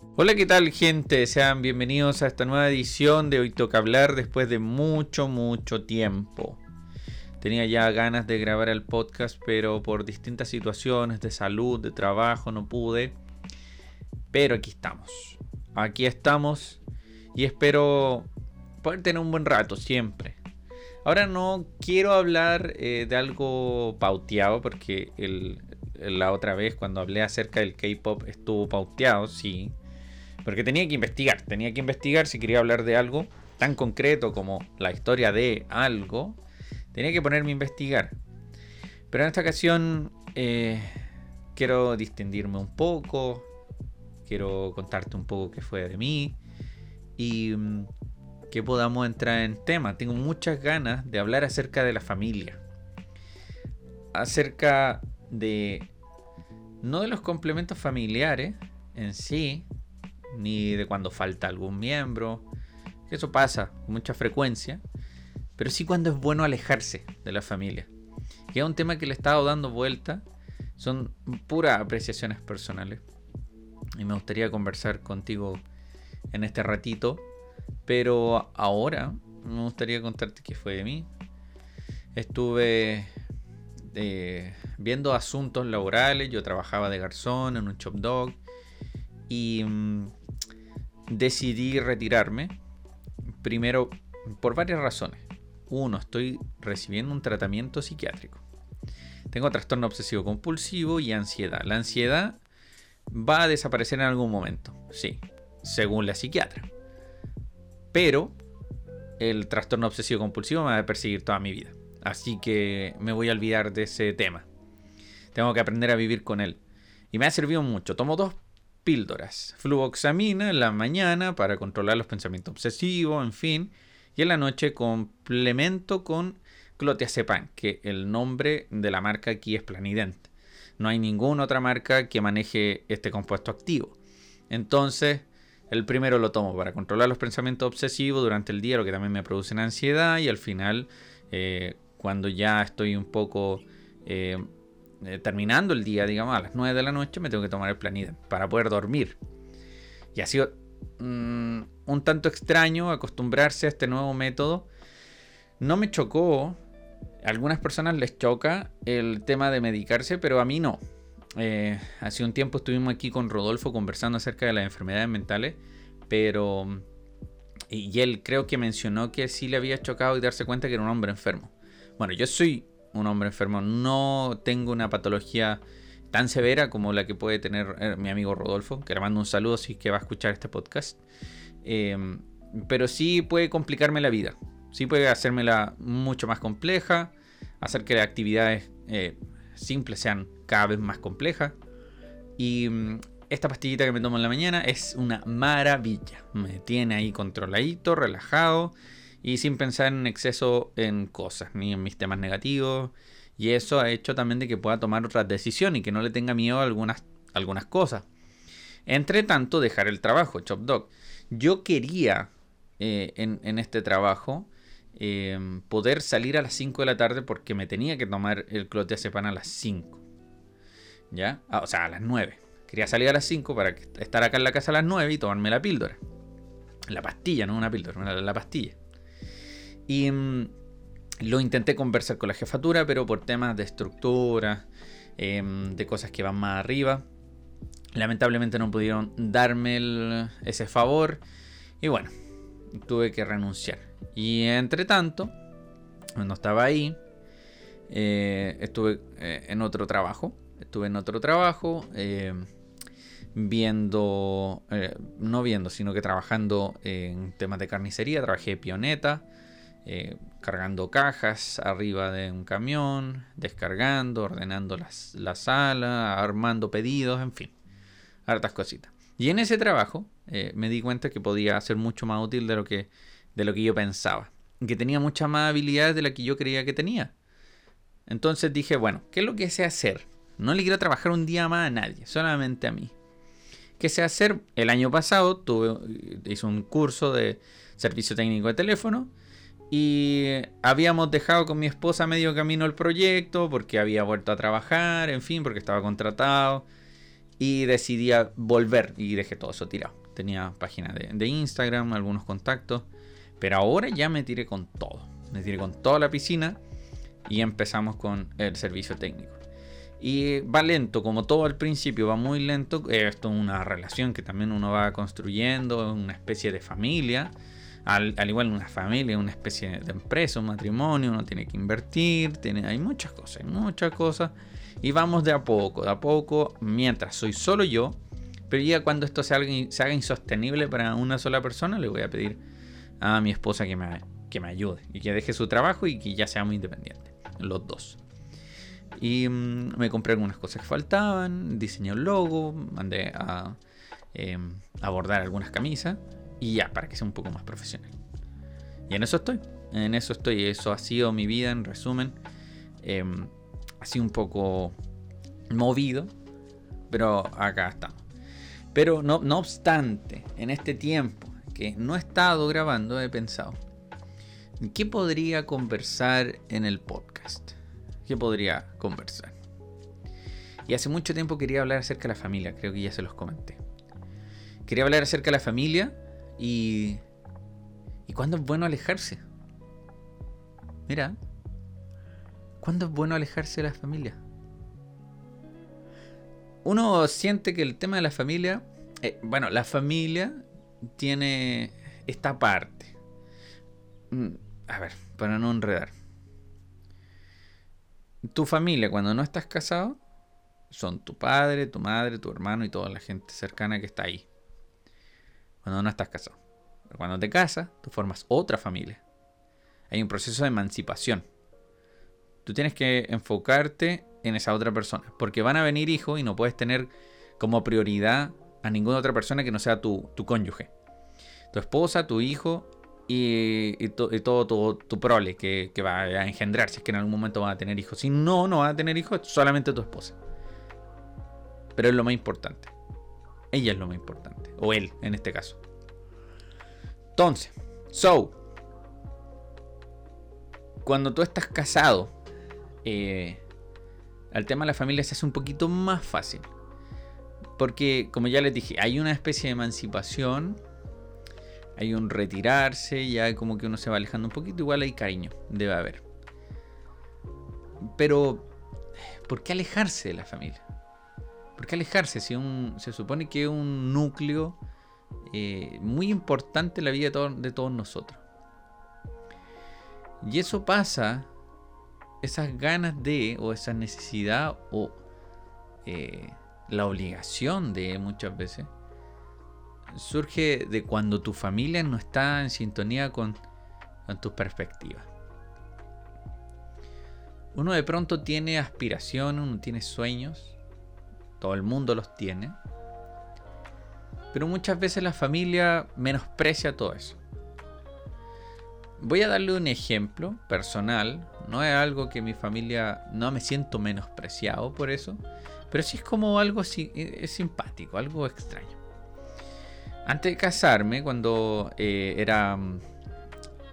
Hola, ¿qué tal gente? Sean bienvenidos a esta nueva edición de Hoy Toca Hablar después de mucho, mucho tiempo. Tenía ya ganas de grabar el podcast, pero por distintas situaciones de salud, de trabajo, no pude. Pero aquí estamos. Aquí estamos y espero poder tener un buen rato siempre. Ahora no quiero hablar eh, de algo pauteado porque la otra vez cuando hablé acerca del K-Pop estuvo pauteado, sí porque tenía que investigar, tenía que investigar si quería hablar de algo tan concreto como la historia de algo, tenía que ponerme a investigar. Pero en esta ocasión eh, quiero distendirme un poco, quiero contarte un poco qué fue de mí y mm, que podamos entrar en tema. Tengo muchas ganas de hablar acerca de la familia, acerca de no de los complementos familiares en sí, ni de cuando falta algún miembro. Eso pasa con mucha frecuencia. Pero sí cuando es bueno alejarse de la familia. Que es un tema que le he estado dando vuelta. Son puras apreciaciones personales. Y me gustaría conversar contigo en este ratito. Pero ahora me gustaría contarte qué fue de mí. Estuve eh, viendo asuntos laborales. Yo trabajaba de garzón en un chop dog. Y mm, decidí retirarme. Primero, por varias razones. Uno, estoy recibiendo un tratamiento psiquiátrico. Tengo trastorno obsesivo compulsivo y ansiedad. La ansiedad va a desaparecer en algún momento, sí, según la psiquiatra. Pero el trastorno obsesivo compulsivo me va a perseguir toda mi vida. Así que me voy a olvidar de ese tema. Tengo que aprender a vivir con él. Y me ha servido mucho. Tomo dos píldoras. Fluvoxamina en la mañana para controlar los pensamientos obsesivos, en fin. Y en la noche complemento con clotiazepam, que el nombre de la marca aquí es Planident. No hay ninguna otra marca que maneje este compuesto activo. Entonces, el primero lo tomo para controlar los pensamientos obsesivos durante el día, lo que también me produce ansiedad. Y al final, eh, cuando ya estoy un poco eh, eh, terminando el día, digamos, a las 9 de la noche, me tengo que tomar el Planidem para poder dormir. Y ha sido mm, un tanto extraño acostumbrarse a este nuevo método. No me chocó. A algunas personas les choca el tema de medicarse, pero a mí no. Eh, hace un tiempo estuvimos aquí con Rodolfo conversando acerca de las enfermedades mentales, pero... Y él creo que mencionó que sí le había chocado y darse cuenta que era un hombre enfermo. Bueno, yo soy un hombre enfermo. No tengo una patología tan severa como la que puede tener eh, mi amigo Rodolfo, que le mando un saludo si que va a escuchar este podcast. Em, pero sí puede complicarme la vida. Sí puede hacérmela mucho más compleja, hacer que las actividades eh, simples sean cada vez más complejas. Y mm, esta pastillita que me tomo en la mañana es una maravilla. Me tiene ahí controladito, relajado y sin pensar en exceso en cosas, ni en mis temas negativos. Y eso ha hecho también de que pueda tomar otras decisiones y que no le tenga miedo a algunas, algunas cosas. Entre tanto, dejar el trabajo, Chop Dog. Yo quería eh, en, este trabajo eh, poder salir a las 5 de la tarde porque me tenía que tomar el clotiazepam a las 5. ¿Ya? Ah, o sea, a las 9. Quería salir a las 5 para estar acá en la casa a las 9 y tomarme la píldora. La pastilla, no una píldora, la pastilla. Y mm, lo intenté conversar con la jefatura, pero por temas de estructura, em, de cosas que van más arriba, lamentablemente no pudieron darme ese favor. Y bueno, tuve que renunciar. Y entre tanto, cuando estaba ahí, eh, estuve eh, en otro trabajo. Estuve en otro trabajo. Eh, viendo, no viendo, sino que trabajando en temas de carnicería. Trabajé pioneta. Eh, cargando cajas arriba de un camión, descargando, ordenando la sala, armando pedidos, en fin, hartas cositas. Y en ese trabajo eh, me di cuenta que podía ser mucho más útil de lo que, de lo que yo pensaba. Que tenía muchas más habilidades de las que yo creía que tenía. Entonces dije, bueno, ¿qué es lo que sé hacer? No le quiero trabajar un día más a nadie, solamente a mí. ¿Qué sé hacer? El año pasado tuve, hice un curso de servicio técnico de teléfono y habíamos dejado con mi esposa medio camino el proyecto porque había vuelto a trabajar, en fin, porque estaba contratado. Y decidí volver y dejé todo eso tirado. Tenía página de, de Instagram, algunos contactos. Pero ahora ya me tiré con todo. Me tiré con toda la piscina y empezamos con el servicio técnico. Y va lento, como todo al principio, va muy lento. Esto es una relación que también uno va construyendo, una especie de familia. Al, igual una familia, una especie de empresa, un matrimonio, uno tiene que invertir, tiene, hay muchas cosas, hay muchas cosas. Y vamos de a poco, de a poco, mientras soy solo yo. Pero ya cuando esto se haga, se haga insostenible para una sola persona, le voy a pedir a mi esposa que me, que me ayude y que deje su trabajo y que ya seamos independientes, los dos. Y mm, me compré algunas cosas que faltaban, diseñé un logo, mandé a em, abordar algunas camisas y ya, para que sea un poco más profesional. Y en eso estoy, en eso estoy, eso ha sido mi vida en resumen. Em, ha sido un poco movido, pero acá estamos. Pero no, no obstante, en este tiempo que no he estado grabando, he pensado, ¿qué podría conversar en el podcast? ¿Qué podría conversar? Y hace mucho tiempo quería hablar acerca de la familia, creo que ya se los comenté. Quería hablar acerca de la familia y... ¿Y cuándo es bueno alejarse? Mira, ¿cuándo es bueno alejarse de la familia? Uno siente que el tema de la familia, eh, bueno, la familia tiene esta parte. Mm, a ver, para no enredar. Tu familia, cuando no estás casado, son tu padre, tu madre, tu hermano y toda la gente cercana que está ahí. Cuando no estás casado. Cuando te casas, tú formas otra familia. Hay un proceso de emancipación. Tú tienes que enfocarte en esa otra persona. Porque van a venir hijos y no puedes tener como prioridad a ninguna otra persona que no sea tu, tu cónyuge tu esposa, tu hijo y, todo tu, prole que, va a engendrar si es que en algún momento va a tener hijos. Si no, no va a tener hijos, solamente tu esposa. Pero es lo más importante. Ella es lo más importante. O él, en este caso. Entonces, so, cuando tú estás casado, eh, el tema de la familia se hace un poquito más fácil. Porque, como ya les dije, hay una especie de emancipación hay un retirarse, ya como que uno se va alejando un poquito, igual hay cariño, debe haber. Pero, ¿por qué alejarse de la familia? ¿Por qué alejarse si un, se supone que es un núcleo eh, muy importante en la vida de, todos nosotros? Y eso pasa, esas ganas de, o esa necesidad, o eh, la obligación de muchas veces, surge de cuando tu familia no está en sintonía con, tus perspectivas. Uno de pronto tiene aspiraciones, uno tiene sueños, el mundo los tiene, pero muchas veces la familia menosprecia todo eso. Voy a darle un ejemplo personal, no es algo que mi familia, no me siento menospreciado por eso, pero sí es como algo es simpático, algo extraño. Antes de casarme, cuando eh, era,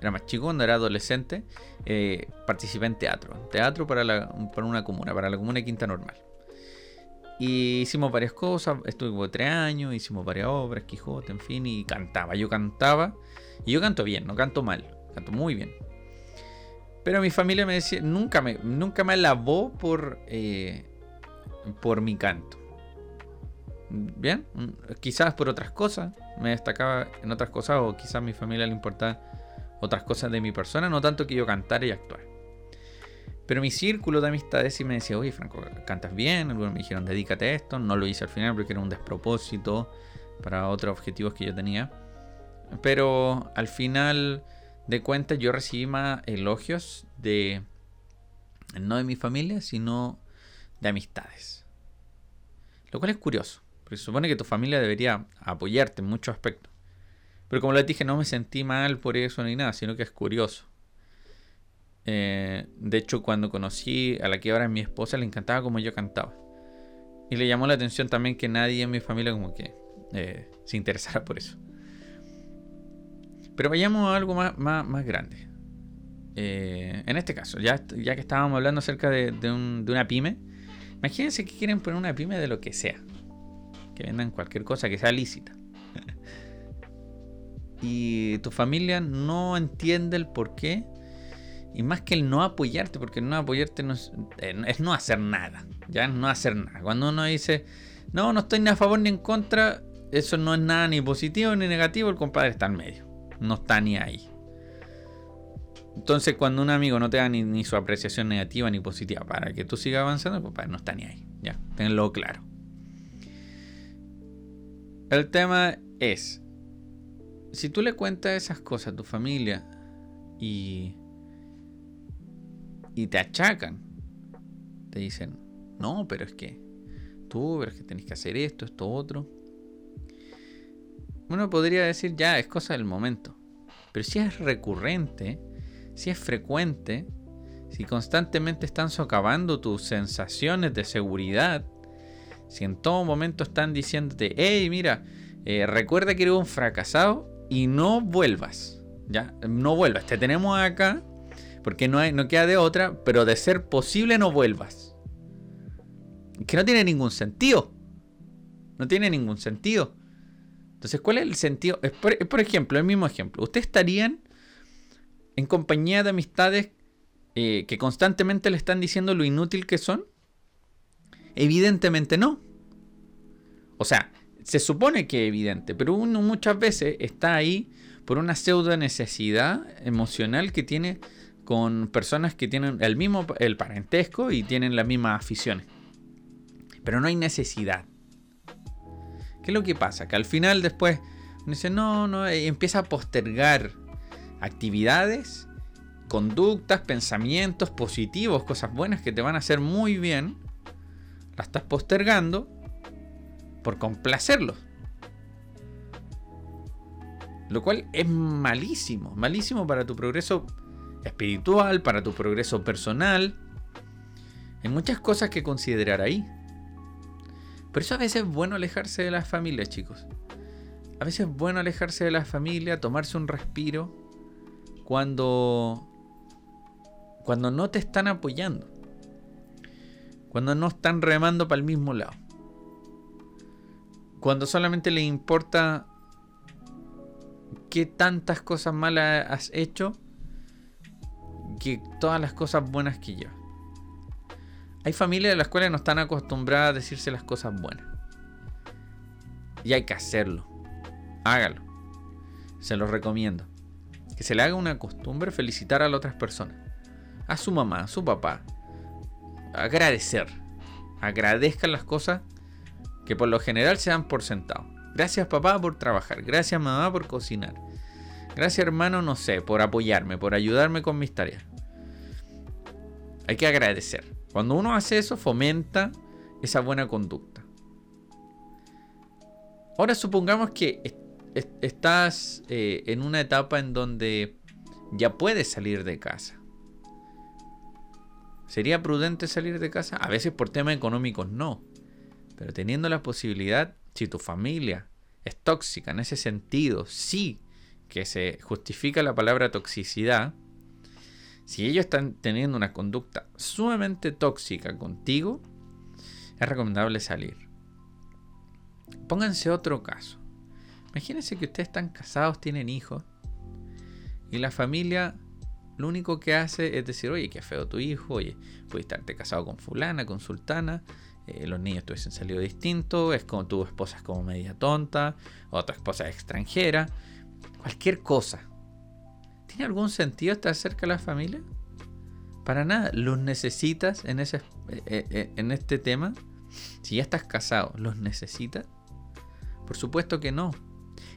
era más chico, cuando era adolescente, eh, participé en teatro. Teatro para, para una comuna, para la comuna de Quinta Normal. Y hicimos varias cosas, estuve tres años, hicimos varias obras, Quijote, en fin, y cantaba. Yo cantaba, y yo canto bien, no canto mal, canto muy bien. Pero mi familia me decía, nunca me, nunca me alabó por, eh, por mi canto. Bien, quizás por otras cosas, me destacaba en otras cosas o quizás a mi familia le importaban otras cosas de mi persona, no tanto que yo cantara y actuar. Pero mi círculo de amistades sí me decía, oye Franco, cantas bien, algunos me dijeron, dedícate a esto, no lo hice al final porque era un despropósito para otros objetivos que yo tenía. Pero al final de cuentas yo recibí más elogios de, no de mi familia, sino de amistades. Lo cual es curioso. Porque se supone que tu familia debería apoyarte en muchos aspectos. Pero como les dije, no me sentí mal por eso ni nada, sino que es curioso. Eh, de hecho, cuando conocí a la que ahora es mi esposa, le encantaba como yo cantaba. Y le llamó la atención también que nadie en mi familia como que eh, se interesara por eso. Pero vayamos a algo más, más, grande. Eh, en este caso, ya, ya que estábamos hablando acerca de, de una pyme, imagínense que quieren poner una pyme de lo que sea que vendan cualquier cosa que sea lícita. y tu familia no entiende el por qué. Y más que el no apoyarte, porque no apoyarte eh, es no hacer nada. Ya no hacer nada. Cuando uno dice, no, no estoy ni a favor ni en contra, eso no es nada ni positivo ni negativo, el compadre está en medio. No está ni ahí. Entonces, cuando un amigo no te da ni, su apreciación negativa ni positiva para que tú sigas avanzando, el compadre no está ni ahí. Ya, tenlo claro. El tema es, si tú le cuentas esas cosas a tu familia y, y te achacan, te dicen, no, pero es que tú, pero es que tenés que hacer esto, esto, otro uno podría decir, ya, es cosa del momento. Pero si es recurrente, si es frecuente, si constantemente están socavando tus sensaciones de seguridad, si en todo momento están diciéndote, hey, mira, eh, recuerda que eres un fracasado y no vuelvas, ya, no vuelvas, te tenemos acá porque no, hay, queda de otra, pero de ser posible no vuelvas. Que no tiene ningún sentido. No tiene ningún sentido. Entonces, ¿cuál es el sentido? Por, ejemplo, el mismo ejemplo. ¿Ustedes estarían en compañía de amistades eh, que constantemente le están diciendo lo inútil que son? Evidentemente no. O sea, se supone que es evidente, pero uno muchas veces está ahí por una pseudo necesidad emocional que tiene con personas que tienen el mismo el parentesco y tienen las mismas aficiones. Pero no hay necesidad. ¿Qué es lo que pasa? Que al final después dice, no, no, empieza a postergar actividades, conductas, pensamientos positivos, cosas buenas que te van a hacer muy bien. La estás postergando por complacerlos. Lo cual es malísimo, malísimo para tu progreso espiritual, para tu progreso personal. Hay muchas cosas que considerar ahí. Por eso a veces es bueno alejarse de la familia, chicos. A veces es bueno alejarse de la familia, tomarse un respiro cuando cuando no te están apoyando. Cuando no están remando para el mismo lado. Cuando solamente les importa qué tantas cosas malas has hecho que todas las cosas buenas que llevas. Hay familias de las cuales no están acostumbradas a decirse las cosas buenas. Y hay que hacerlo. Hágalo. Se lo recomiendo. Que se le haga una costumbre felicitar a las otras personas. A su mamá, a su papá. Agradecer. Agradezcan las cosas que por lo general se dan por sentado. Gracias papá por trabajar. Gracias mamá por cocinar. Gracias hermano, no sé, por apoyarme, por ayudarme con mis tareas. Hay que agradecer. Cuando uno hace eso, fomenta esa buena conducta. Ahora supongamos que estás eh, en una etapa en donde ya puedes salir de casa. ¿Sería prudente salir de casa? A veces por temas económicos no. Pero teniendo la posibilidad, si tu familia es tóxica en ese sentido, sí que se justifica la palabra toxicidad, si ellos están teniendo una conducta sumamente tóxica contigo, es recomendable salir. Pónganse otro caso. Imagínense que ustedes están casados, tienen hijos, y la familia lo único que hace es decir, oye, qué feo tu hijo, oye, pudiste estarte casado con fulana, con sultana, eh, los niños tuviesen salido distinto, es como tu esposa es como media tonta, o tu esposa es extranjera, cualquier cosa. ¿Tiene algún sentido estar cerca de la familia? Para nada. ¿Los necesitas en, ese, eh, eh, eh, en este tema? Si ya estás casado, ¿los necesitas? Por supuesto que no.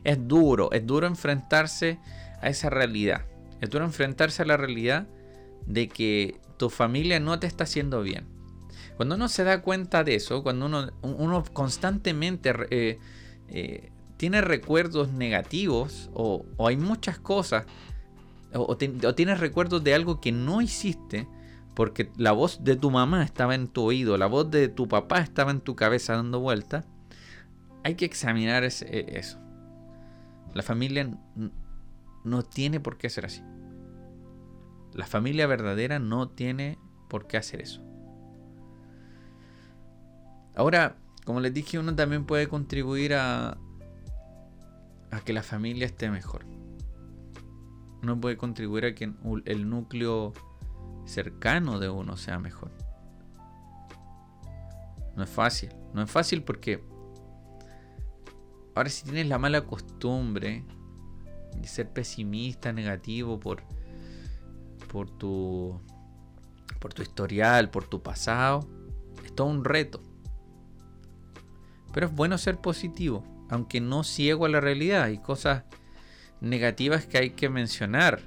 Es duro, es duro enfrentarse a esa realidad. Es duro enfrentarse a la realidad de que tu familia no te está haciendo bien. Cuando uno se da cuenta de eso, cuando uno, uno constantemente tiene recuerdos negativos o, o hay muchas cosas o, tienes recuerdos de algo que no hiciste porque la voz de tu mamá estaba en tu oído, la voz de tu papá estaba en tu cabeza dando vuelta, hay que examinar e, eso. La familia no tiene por qué ser así. La familia verdadera no tiene por qué hacer eso. Ahora, como les dije, uno también puede contribuir a, a que la familia esté mejor. Uno puede contribuir a que el núcleo cercano de uno sea mejor. No es fácil. No es fácil porque ahora si tienes la mala costumbre de ser pesimista, negativo por, por tu por tu historial, por tu pasado, es todo un reto. Pero es bueno ser positivo, aunque no ciego a la realidad. Hay cosas negativas que hay que mencionar.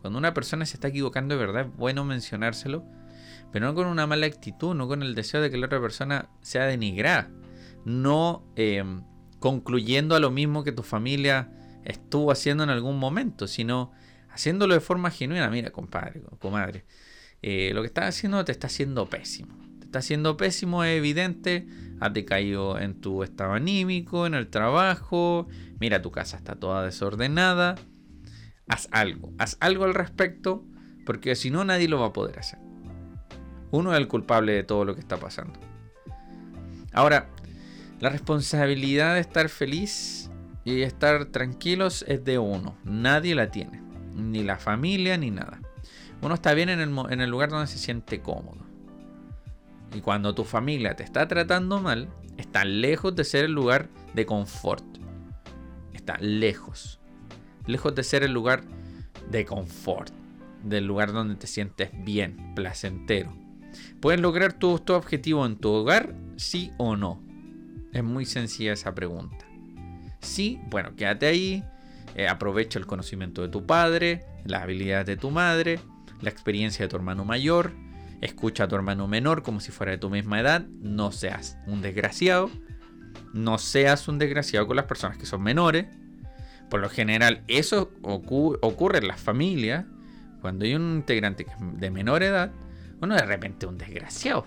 Cuando una persona se está equivocando de verdad, es bueno mencionárselo, pero no con una mala actitud, no con el deseo de que la otra persona sea denigrada. No em, concluyendo a lo mismo que tu familia estuvo haciendo en algún momento, sino haciéndolo de forma genuina. Mira, compadre, comadre, eh, lo que estás haciendo te está haciendo pésimo. Te está haciendo pésimo, es evidente. Has decaído en tu estado anímico, en el trabajo. Mira, tu casa está toda desordenada. Haz algo, haz algo al respecto, porque si no, nadie lo va a poder hacer. Uno es el culpable de todo lo que está pasando. Ahora, la responsabilidad de estar feliz y estar tranquilos es de uno. Nadie la tiene. Ni la familia ni nada. Uno está bien en el, lugar donde se siente cómodo. Y cuando tu familia te está tratando mal, está lejos de ser el lugar de confort. Está lejos. Lejos de ser el lugar de confort. Del lugar donde te sientes bien, placentero. ¿Puedes lograr tu, tu objetivo en tu hogar? Sí o no. Es muy sencilla esa pregunta. Sí, bueno, quédate ahí. Eh, aprovecha el conocimiento de tu padre, las habilidades de tu madre, la experiencia de tu hermano mayor. Escucha a tu hermano menor como si fuera de tu misma edad. No seas un desgraciado. No seas un desgraciado con las personas que son menores. Por lo general, eso ocurre en las familias. Cuando hay un integrante de menor edad, uno de repente es un desgraciado.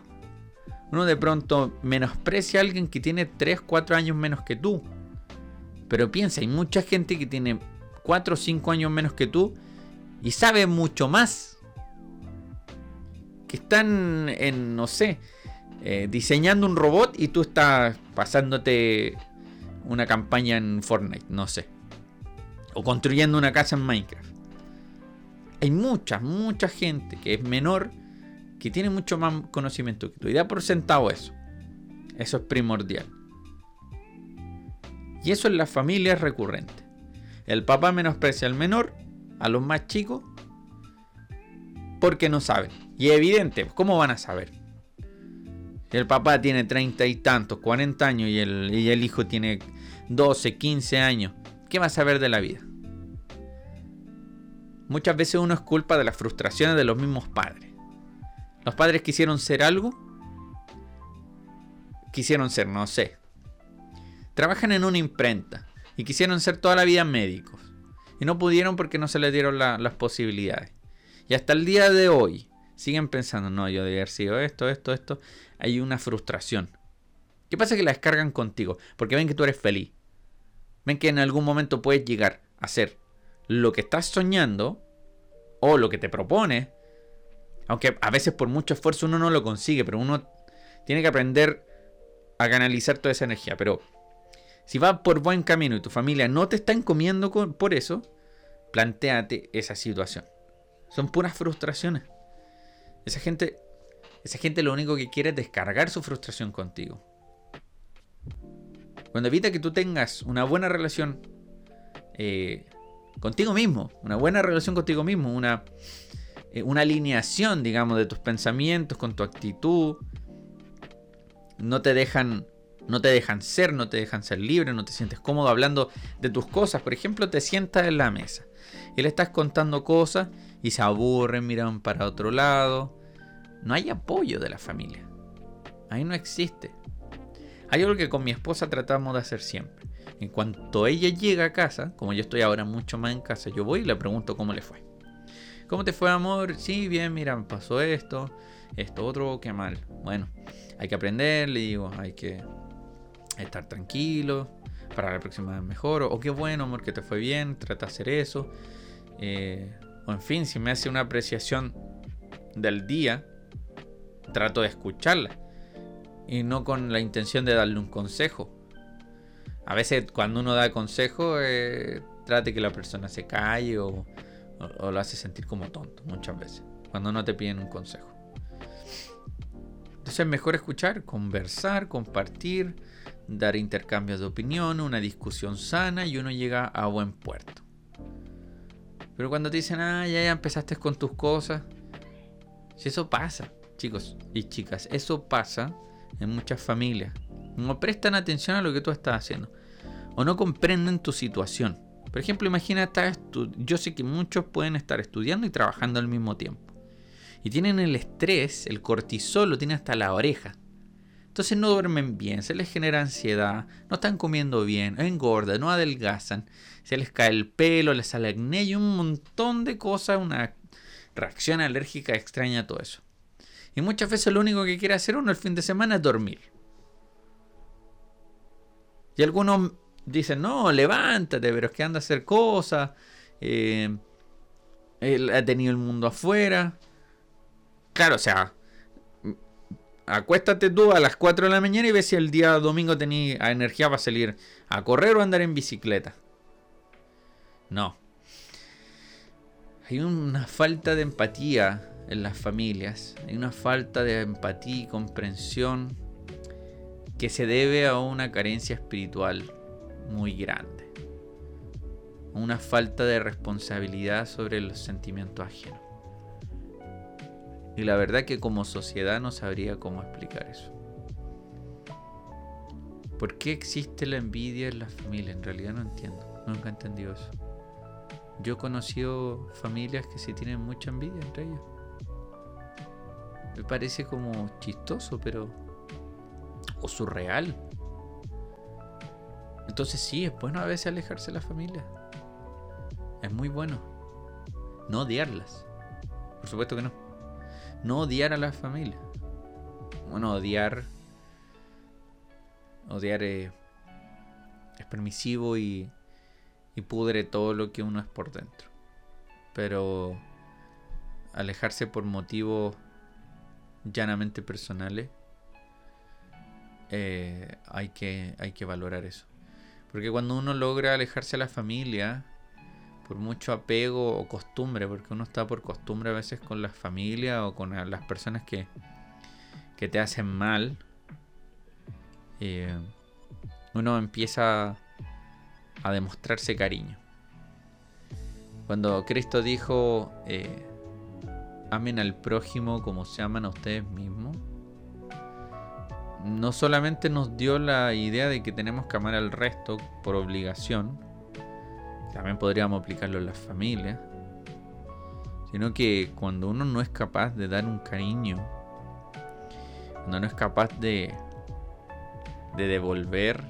Uno de pronto menosprecia a alguien que tiene 3, 4 años menos que tú. Pero piensa, hay mucha gente que tiene 4 o 5 años menos que tú y sabe mucho más están en, no sé, eh, diseñando un robot y tú estás pasándote una campaña en Fortnite, no sé. O construyendo una casa en Minecraft. Hay mucha, mucha gente que es menor que tiene mucho más conocimiento que tú. Y da por sentado eso. Eso es primordial. Y eso en la familia es recurrente. El papá menosprecia al menor, a los más chicos, porque no saben. Y evidente, ¿cómo van a saber? El papá tiene treinta y tantos, 40 años y el, el hijo tiene 12, 15 años. ¿Qué va a saber de la vida? Muchas veces uno es culpa de las frustraciones de los mismos padres. Los padres quisieron ser algo. Quisieron ser, no sé. Trabajan en una imprenta y quisieron ser toda la vida médicos. Y no pudieron porque no se les dieron las posibilidades. Y hasta el día de hoy siguen pensando, no, yo debería haber sido esto, esto, esto. Hay una frustración. ¿Qué pasa? Que la descargan contigo. Porque ven que tú eres feliz. Ven que en algún momento puedes llegar a ser lo que estás soñando o lo que te propones. Aunque a veces por mucho esfuerzo uno no lo consigue, pero uno tiene que aprender a canalizar toda esa energía. Pero si vas por buen camino y tu familia no te está encomiendo por eso, planteate esa situación. Son puras frustraciones. Esa gente, esa gente lo único que quiere es descargar su frustración contigo. Cuando evita que tú tengas una buena relación eh, contigo mismo, una buena relación contigo mismo, una, eh, una alineación, digamos, de tus pensamientos con tu actitud, no te dejan no te dejan ser, no te dejan ser libre, no te sientes cómodo hablando de tus cosas. Por ejemplo, te sientas en la mesa y le estás contando cosas y se aburren, miran para otro lado. No hay apoyo de la familia. Ahí no existe. Hay algo que con mi esposa tratamos de hacer siempre. En cuanto ella llega a casa, como yo estoy ahora mucho más en casa, yo voy y le pregunto cómo le fue. ¿Cómo te fue, amor? Sí, bien, mira, pasó esto, esto otro, qué mal. Bueno, hay que aprender, le digo, hay que estar tranquilo, para la próxima vez mejor, o, qué bueno, amor, que te fue bien, trata de hacer eso. Eh, o en fin, si me hace una apreciación del día, trato de escucharla. y no con la intención de darle un consejo. A veces cuando uno da consejo, eh, trate que la persona se calle o, lo hace sentir como tonto, muchas veces, cuando no te piden un consejo. Entonces es mejor escuchar, conversar, compartir, dar intercambios de opinión, una discusión sana y uno llega a buen puerto. Pero cuando te dicen, ah, ya, ya empezaste con tus cosas, si eso pasa, chicos y chicas, eso pasa en muchas familias. No prestan atención a lo que tú estás haciendo. O no comprenden tu situación. Por ejemplo, imagina, yo sé que muchos pueden estar estudiando y trabajando al mismo tiempo. Y tienen el estrés, el cortisol, lo tienen hasta la oreja. Entonces no duermen bien, se les genera ansiedad, no están comiendo bien, engordan, no adelgazan, se les cae el pelo, les sale acné y un montón de cosas, una reacción alérgica extraña, todo eso. Y muchas veces lo único que quiere hacer uno el fin de semana es dormir. Y algunos dicen, no, levántate, pero es que anda a hacer cosas. Eh, él ha tenido el mundo afuera. Claro, o sea, acuéstate tú a las 4 de la mañana y ve si el día domingo tenías energía para salir a correr o andar en bicicleta. No. Hay una falta de empatía en las familias. Hay una falta de empatía y comprensión que se debe a una carencia espiritual muy grande. Una falta de responsabilidad sobre los sentimientos ajenos. Y la verdad que como sociedad no sabría cómo explicar eso. ¿Por qué existe la envidia en las familias? En realidad no entiendo. Nunca he entendido eso. Yo he conocido familias que sí tienen mucha envidia entre ellas. Me parece como chistoso, pero... o surreal. Entonces sí, es bueno a veces alejarse de la familia. Es muy bueno. No odiarlas. Por supuesto que no. No odiar a la familia. Bueno, odiar... Odiar es permisivo y y pudre todo lo que uno es por dentro. Pero alejarse por motivos llanamente personales, eh, hay, que, hay que valorar eso. Porque cuando uno logra alejarse de la familia, por mucho apego o costumbre, porque uno está por costumbre a veces con la familia o con las personas que, que te hacen mal, eh, uno empieza a demostrarse cariño. Cuando Cristo dijo, eh, amen al prójimo como se aman a ustedes mismos, no solamente nos dio la idea de que tenemos que amar al resto por obligación, también podríamos aplicarlo en las familias, sino que cuando uno no es capaz de dar un cariño, cuando no es capaz de, de devolver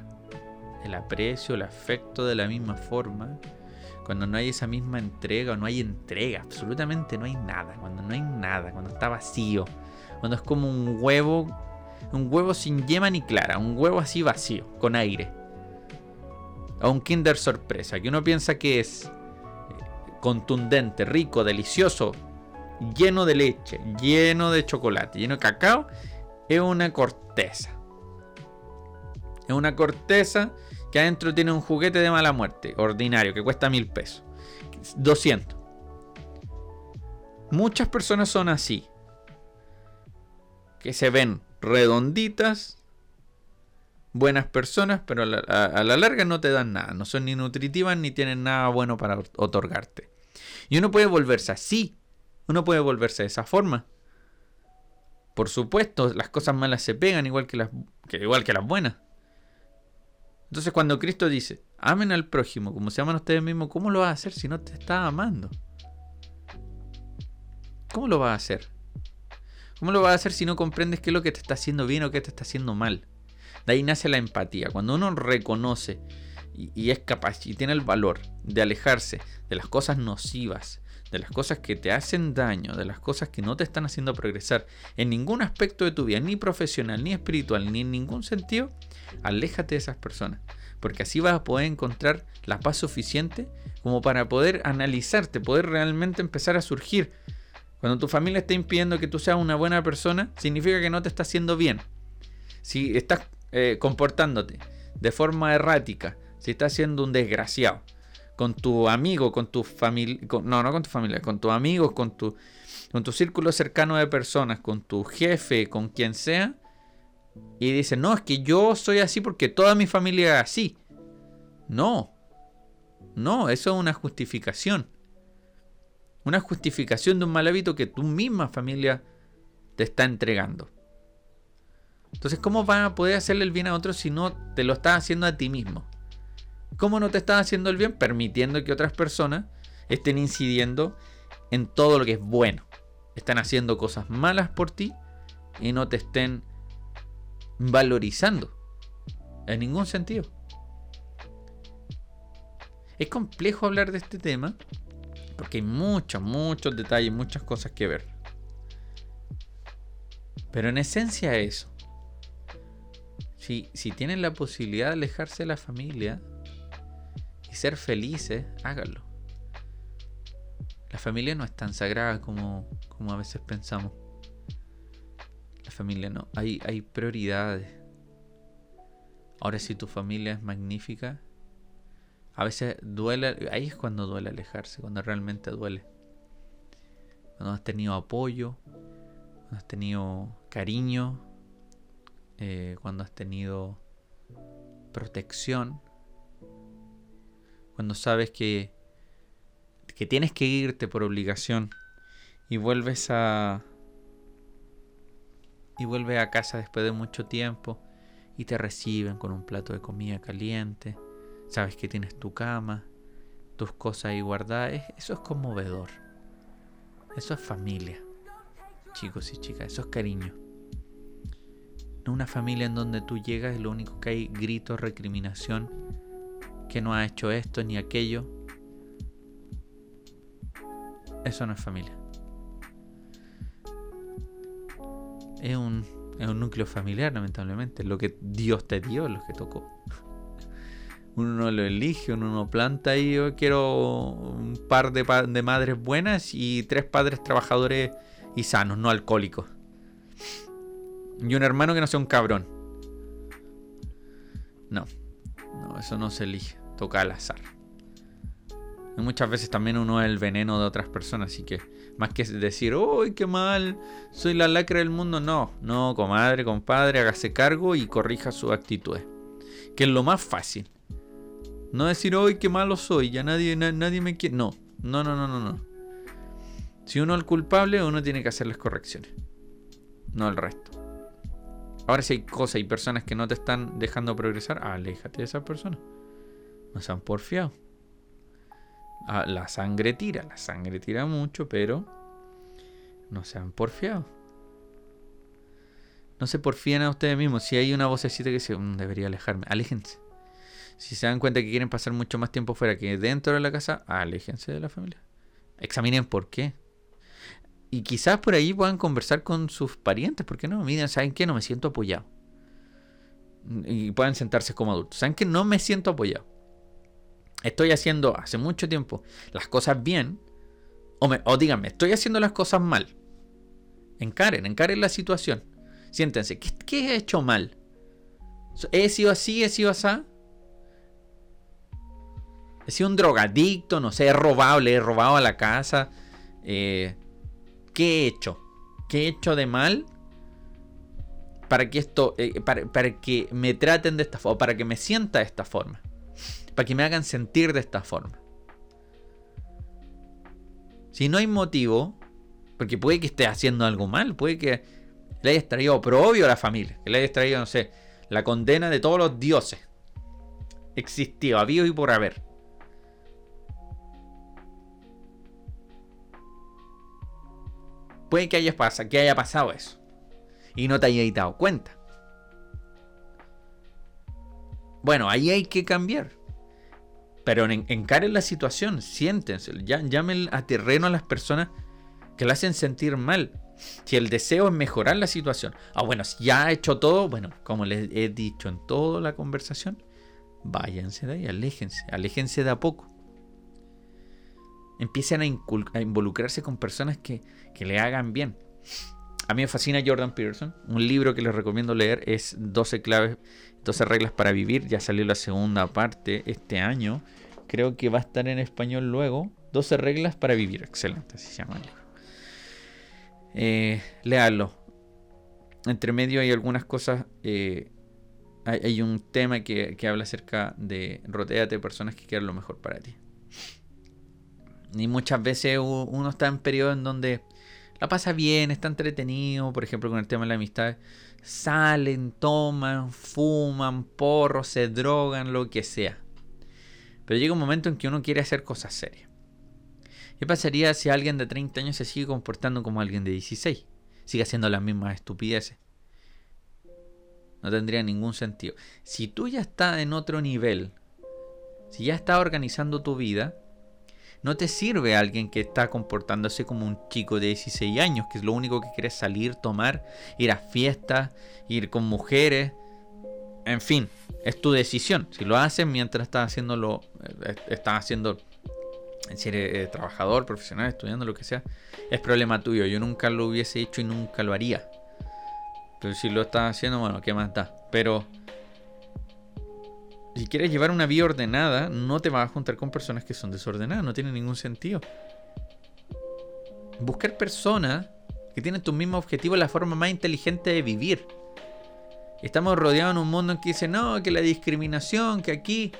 el aprecio, el afecto de la misma forma, cuando no hay esa misma entrega o no hay entrega, absolutamente no hay nada, cuando no hay nada, cuando está vacío, cuando es como un huevo, un huevo sin yema ni clara, un huevo así vacío, con aire. O un Kinder sorpresa, que uno piensa que es eh, contundente, rico, delicioso, lleno de leche, lleno de chocolate, lleno de cacao, es una corteza. Es una corteza que adentro tiene un juguete de mala muerte, ordinario, que cuesta mil pesos. 200. Muchas personas son así. Que se ven redonditas, buenas personas, pero a la, larga no te dan nada. No son ni nutritivas ni tienen nada bueno para otorgarte. Y uno puede volverse así. Uno puede volverse de esa forma. Por supuesto, las cosas malas se pegan igual que las, igual que las buenas. Entonces cuando Cristo dice, amen al prójimo como se aman ustedes mismos, ¿cómo lo vas a hacer si no te está amando? ¿Cómo lo vas a hacer? ¿Cómo lo vas a hacer si no comprendes qué es lo que te está haciendo bien o qué te está haciendo mal? De ahí nace la empatía. Cuando uno reconoce y, y es capaz y tiene el valor de alejarse de las cosas nocivas, de las cosas que te hacen daño, de las cosas que no te están haciendo progresar en ningún aspecto de tu vida, ni profesional, ni espiritual, ni en ningún sentido, aléjate de esas personas. Porque así vas a poder encontrar la paz suficiente como para poder analizarte, poder realmente empezar a surgir. Cuando tu familia está impidiendo que tú seas una buena persona, significa que no te está haciendo bien. si estás eh, comportándote de forma errática, si estás siendo un desgraciado con tu amigo, con tu familia, no, no con tu familia, con tus amigos, con tu, con tu círculo cercano de personas, con tu jefe, con quien sea, y dices, no, es que yo soy así porque toda mi familia es así. No, no, eso es una justificación. Una justificación de un mal hábito que tu misma familia te está entregando. Entonces, ¿cómo vas a poder hacerle el bien a otros si no te lo estás haciendo a ti mismo? ¿Cómo no te estás haciendo el bien? Permitiendo que otras personas estén incidiendo en todo lo que es bueno. Están haciendo cosas malas por ti y no te estén valorizando. En ningún sentido. Es complejo hablar de este tema porque hay muchos, muchos detalles, muchas cosas que ver. Pero en esencia eso. Si, si tienen la posibilidad de alejarse de la familia y ser felices, háganlo. La familia no es tan sagrada como, como a veces pensamos. La familia no. Hay, hay prioridades. Ahora si tu familia es magnífica, a veces duele, ahí es cuando duele alejarse, cuando realmente duele. Cuando has tenido apoyo, cuando has tenido cariño, eh, cuando has tenido protección, cuando sabes que, que tienes que irte por obligación y vuelves a y vuelves a casa después de mucho tiempo y te reciben con un plato de comida caliente Sabes que tienes tu cama, tus cosas ahí guardadas. Eso es conmovedor. Eso es familia. Chicos y chicas, eso es cariño. No una familia en donde tú llegas y lo único que hay gritos, recriminación, que no ha hecho esto ni aquello. Eso no es familia. Es un, es un núcleo familiar, lamentablemente. Lo que Dios te dio, lo que tocó uno lo elige, uno no planta ahí, yo quiero un par de, de, madres buenas y tres padres trabajadores y sanos, no alcohólicos. Y un hermano que no sea un cabrón. No, no, eso no se elige, toca al azar. Y muchas veces también uno es el veneno de otras personas, así que más que decir, ¡uy, qué mal! Soy la lacra del mundo, no, no, comadre, compadre, hágase cargo y corrija sus actitudes. Que es lo más fácil. No decir, hoy qué malo soy, ya nadie, nadie me quiere. No, no, no, no, no, no. Si uno es el culpable, uno tiene que hacer las correcciones. No el resto. Ahora si hay cosas y personas que no te están dejando progresar, aléjate de esas personas. No sean porfiados. Ah, la sangre tira, la sangre tira mucho, pero no sean porfiados. No se porfíen a ustedes mismos. Si hay una vocecita que dice, mm, debería alejarme, aléjense. Si se dan cuenta que quieren pasar mucho más tiempo fuera que dentro de la casa, aléjense de la familia. Examinen por qué. Y quizás por ahí puedan conversar con sus parientes, ¿por qué no? Miren, ¿saben qué? No me siento apoyado. Y pueden sentarse como adultos. ¿Saben qué? No me siento apoyado. Estoy haciendo hace mucho tiempo las cosas bien. O, o díganme, estoy haciendo las cosas mal. Encaren, encaren la situación. Siéntense, ¿qué, qué he hecho mal? ¿He sido así? ¿He sido así? He sido un drogadicto, no sé, he robado, le he robado a la casa. Eh, ¿Qué he hecho? ¿Qué he hecho de mal? Para que esto, eh, para, que me traten de esta forma, para que me sienta de esta forma, para que me hagan sentir de esta forma. Si no hay motivo, porque puede que esté haciendo algo mal, puede que le hayas traído oprobio a la familia, que le hayas traído, no sé, la condena de todos los dioses. Existió, habido y por haber. Puede que haya, pasado, que haya pasado eso. Y no te hayas dado cuenta. Bueno, ahí hay que cambiar. Pero en, encaren la situación, siéntense, llamen a terreno a las personas que le hacen sentir mal. Si el deseo es mejorar la situación. Ah, bueno, si ya ha hecho todo, bueno, como les he dicho en toda la conversación, váyanse de ahí, aléjense, aléjense de a poco. Empiecen a, involucrarse con personas que, le hagan bien. A mí me fascina Jordan Peterson. Un libro que les recomiendo leer es 12 claves, 12 reglas para vivir. Ya salió la segunda parte este año. Creo que va a estar en español luego. 12 reglas para vivir. Excelente, así se llama el libro. Eh, léalo. Entre medio hay algunas cosas. Eh, hay, un tema que, habla acerca de rodeate de personas que quieran lo mejor para ti. Y muchas veces uno está en periodos en donde la pasa bien, está entretenido, por ejemplo con el tema de la amistad. Salen, toman, fuman, porros, se drogan, lo que sea. Pero llega un momento en que uno quiere hacer cosas serias. ¿Qué pasaría si alguien de 30 años se sigue comportando como alguien de 16? Sigue haciendo las mismas estupideces. No tendría ningún sentido. Si tú ya estás en otro nivel, si ya estás organizando tu vida, no te sirve alguien que está comportándose como un chico de 16 años, que es lo único que quiere salir, tomar, ir a fiestas, ir con mujeres. En fin, es tu decisión. Si lo haces mientras estás haciéndolo, eh, estás haciendo si eres eh, trabajador, profesional, estudiando, lo que sea, es problema tuyo. Yo nunca lo hubiese hecho y nunca lo haría. Pero si lo estás haciendo, bueno, ¿qué más da? Pero si quieres llevar una vida ordenada, no te vas a juntar con personas que son desordenadas. No tiene ningún sentido. Buscar personas que tienen tu mismo objetivo es la forma más inteligente de vivir. Estamos rodeados en un mundo en que dice, no, que la discriminación, que aquí...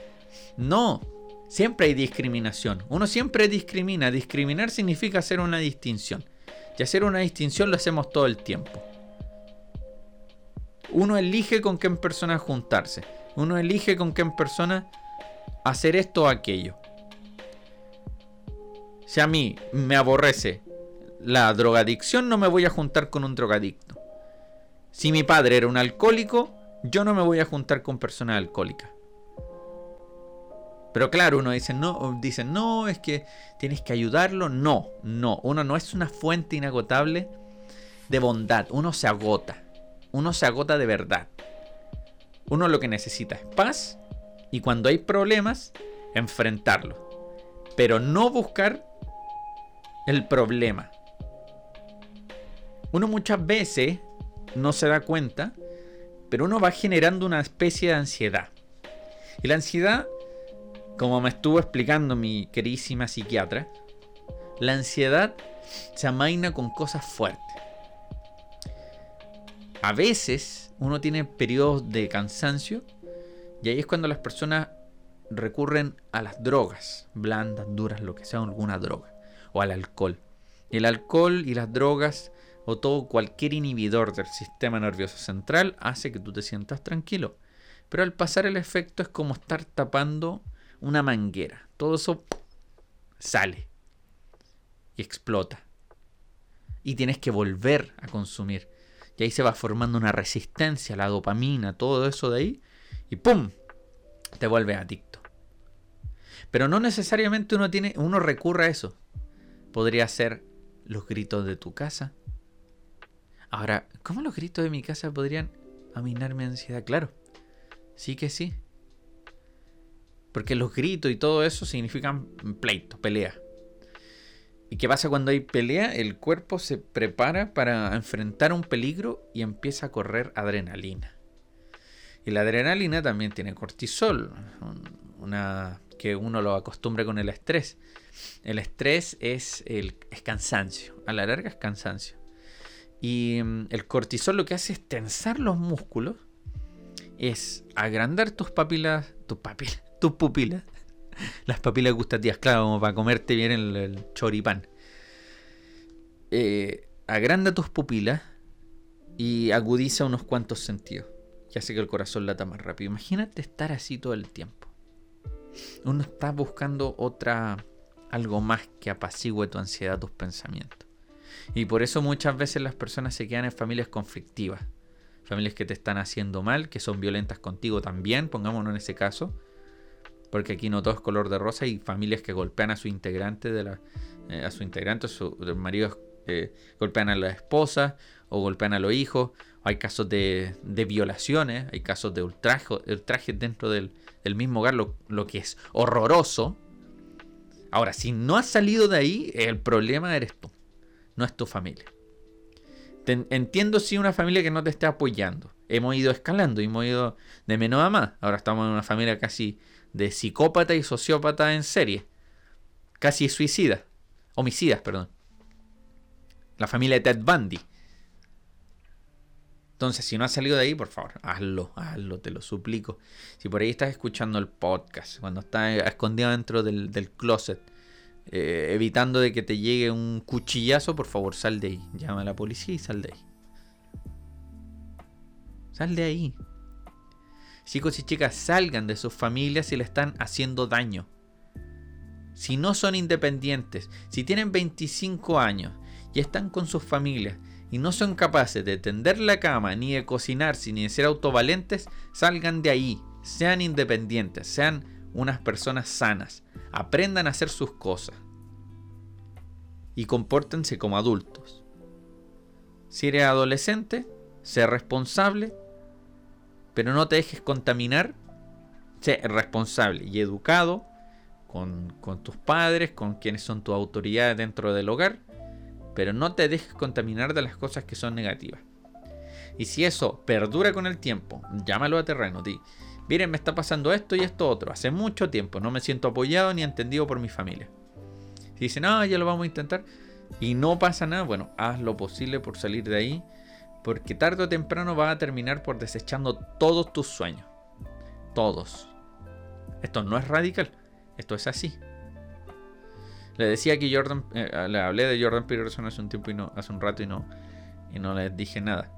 No, Siempre hay discriminación. Uno siempre discrimina. Discriminar significa hacer una distinción. Y hacer una distinción lo hacemos todo el tiempo. Uno elige con qué persona juntarse. Uno elige con qué persona hacer esto o aquello. Si a mí me aborrece la drogadicción, no me voy a juntar con un drogadicto. Si mi padre era un alcohólico, yo no me voy a juntar con personas alcohólicas. Pero claro, uno dice, no, dice, no, es que tienes que ayudarlo. No, no, uno no es una fuente inagotable de bondad. Uno se agota. Uno se agota de verdad. Uno lo que necesita es paz y cuando hay problemas, enfrentarlo. Pero no buscar el problema. Uno muchas veces no se da cuenta, pero uno va generando una especie de ansiedad. Y la ansiedad como me estuvo explicando mi queridísima psiquiatra, la ansiedad se amaina con cosas fuertes. A veces uno tiene periodos de cansancio y ahí es cuando las personas recurren a las drogas, blandas, duras, lo que sea, alguna droga, o al alcohol. El alcohol y las drogas o todo cualquier inhibidor del sistema nervioso central hace que tú te sientas tranquilo. Pero al pasar el efecto es como estar tapando una manguera. Todo eso sale y explota. Y tienes que volver a consumir. Y ahí se va formando una resistencia, la dopamina, todo eso de ahí. Y ¡pum! Te vuelve adicto. Pero no necesariamente uno tiene. uno recurre a eso. Podría ser los gritos de tu casa. Ahora, ¿cómo los gritos de mi casa podrían aminar mi ansiedad? Claro. Sí que sí. Porque los gritos y todo eso significan pleito, pelea. ¿Y qué pasa cuando hay pelea? El cuerpo se prepara para enfrentar un peligro y empieza a correr adrenalina. Y la adrenalina también tiene cortisol, una, que uno lo acostumbra con el estrés. El estrés es, el, es cansancio, a la larga es cansancio. Y mm, el cortisol lo que hace es tensar los músculos, es agrandar tus papilas, tus papilas, tus pupilas. Las papilas gustativas, claro, como para comerte bien el, choripán. Eh, agranda tus pupilas y agudiza unos cuantos sentidos. Y hace que el corazón lata más rápido. Imagínate estar así todo el tiempo. Uno está buscando otra. algo más que apacigüe tu ansiedad, tus pensamientos. Y por eso muchas veces las personas se quedan en familias conflictivas. Familias que te están haciendo mal, que son violentas contigo también, pongámonos en ese caso porque aquí no todo es color de rosa y familias que golpean a su integrante de la, eh, a su integrante, su, maridos eh, golpean a la esposa o golpean a los hijos, hay casos de, violaciones, hay casos de ultraje, dentro del, mismo hogar, lo, lo, que es horroroso. Ahora, si no has salido de ahí, el problema eres tú, no es tu familia. entiendo si una familia que no te esté apoyando. Hemos ido escalando, hemos ido de menos a más. Ahora estamos en una familia casi de psicópata y sociópata en serie. Casi suicida. Homicidas, perdón. La familia de Ted Bundy. Entonces, si no has salido de ahí, por favor, hazlo, hazlo, te lo suplico. Si por ahí estás escuchando el podcast, cuando estás escondido dentro del, del closet, eh, evitando de que te llegue un cuchillazo, por favor, sal de ahí. Llama a la policía y sal de ahí. Sal de ahí. Chicos y chicas, salgan de sus familias si le están haciendo daño. Si no son independientes, si tienen 25 años y están con sus familias y no son capaces de tender la cama, ni de cocinarse, ni de ser autovalentes, salgan de ahí, sean independientes, sean unas personas sanas, aprendan a hacer sus cosas y compórtense como adultos. Si eres adolescente, sé responsable, pero no te dejes contaminar, sé responsable y educado con, tus padres, con quienes son tus autoridades dentro del hogar pero no te dejes contaminar de las cosas que son negativas. Y si eso perdura con el tiempo, llámalo a terreno, di, miren, me está pasando esto y esto otro, hace mucho tiempo, no me siento apoyado ni entendido por mi familia. Si dicen, no, ya lo vamos a intentar, y no pasa nada, bueno, haz lo posible por salir de ahí, porque tarde o temprano vas a terminar por desechando todos tus sueños. Todos. Esto no es radical, esto es así. Le decía que Jordan, eh, le hablé de Jordan Peterson hace un tiempo y no, hace un rato y no, y no les dije nada.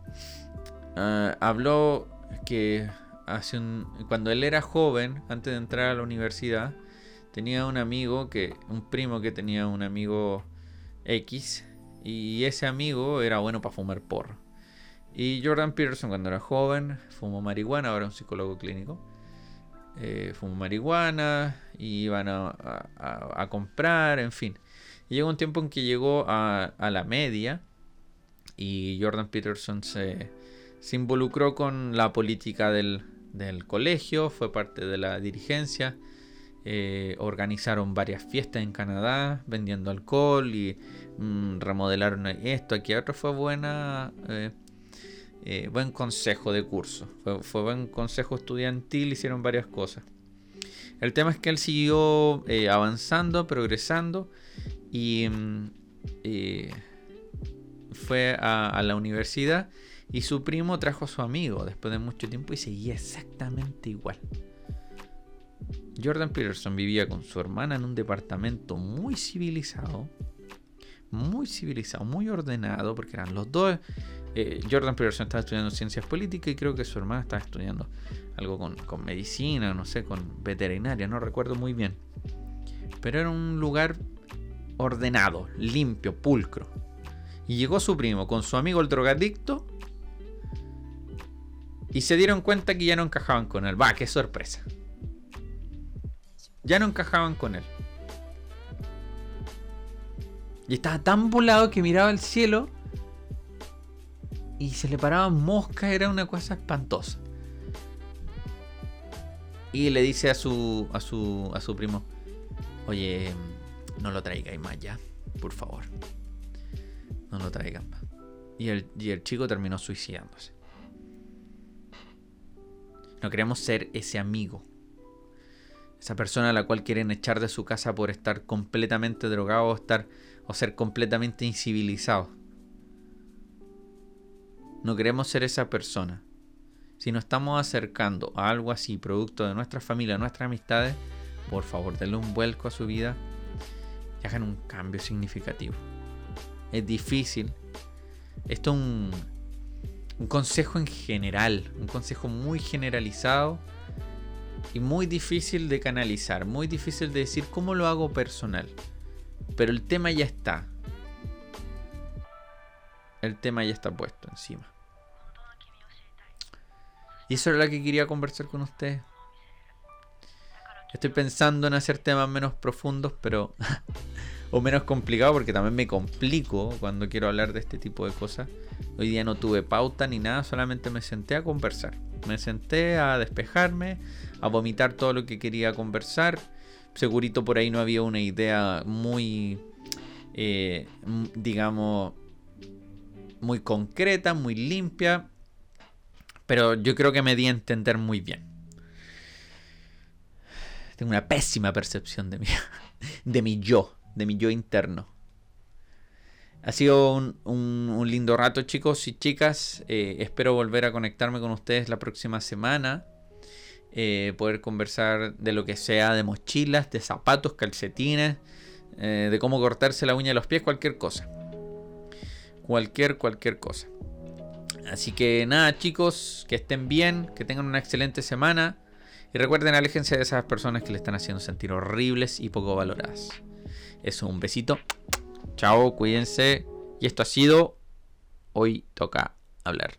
Ah, habló que hace cuando él era joven, antes de entrar a la universidad, tenía un amigo que, un primo que tenía un amigo X, y ese amigo era bueno para fumar porro. Y Jordan Peterson cuando era joven fumó marihuana, ahora es un psicólogo clínico. Eh, fumó marihuana, y iban a, comprar, en fin. llegó un tiempo en que llegó a, la media y Jordan Peterson se, involucró con la política del, colegio, fue parte de la dirigencia. Eh, organizaron varias fiestas en Canadá vendiendo alcohol y mm, remodelaron esto, aquí otro fue buena, eh, eh, buen consejo de curso, fue, buen consejo estudiantil, hicieron varias cosas. El tema es que él siguió eh, avanzando, progresando y mm, eh, fue a, la universidad y su primo trajo a su amigo después de mucho tiempo y seguía exactamente igual. Jordan Peterson vivía con su hermana en un departamento muy civilizado, muy civilizado, muy ordenado, porque eran los dos. Eh, Jordan Peterson estaba estudiando ciencias políticas y creo que su hermana estaba estudiando algo con, medicina, no sé, con veterinaria, no recuerdo muy bien. Pero era un lugar ordenado, limpio, pulcro. Y llegó su primo con su amigo el drogadicto. Y se dieron cuenta que ya no encajaban con él. Va, qué sorpresa. Ya no encajaban con él. Y estaba tan volado que miraba el cielo. Y se le paraban moscas. Era una cosa espantosa. Y le dice a su, a su, a su primo, oye, no lo traigáis más ya, por favor. No lo traigan más. Y el, y el chico terminó suicidándose. No queremos ser ese amigo. Esa persona a la cual quieren echar de su casa por estar completamente drogado o, estar, o ser completamente incivilizado. No queremos ser esa persona si nos estamos acercando a algo así, producto de nuestra familia, nuestras amistades, por favor, denle un vuelco a su vida y hagan un cambio significativo. Es difícil. Esto es un, un consejo en general, un consejo muy generalizado y muy difícil de canalizar, muy difícil de decir cómo lo hago personal. Pero el tema ya está. El tema ya está puesto encima. Y eso era lo que quería conversar con ustedes. Estoy pensando en hacer temas menos profundos, pero. o menos complicados, porque también me complico cuando quiero hablar de este tipo de cosas. Hoy día no tuve pauta ni nada, solamente me senté a conversar. Me senté a despejarme, a vomitar todo lo que quería conversar. Segurito por ahí no había una idea muy, eh, digamos, muy concreta, muy limpia, pero yo creo que me di a entender muy bien. Tengo una pésima percepción de mi, de mi yo, de mi yo interno. Ha sido un, lindo rato, chicos y chicas. Eh, espero volver a conectarme con ustedes la próxima semana. Eh, poder conversar de lo que sea, de mochilas, de zapatos, calcetines, eh, de cómo cortarse la uña de los pies, cualquier cosa. Cualquier, cualquier cosa. Así que nada, chicos, que estén bien, que tengan una excelente semana. Y recuerden, aléjense de esas personas que le están haciendo sentir horribles y poco valoradas. Eso, un besito. Chao, cuídense. Y esto ha sido Hoy Toca Hablar.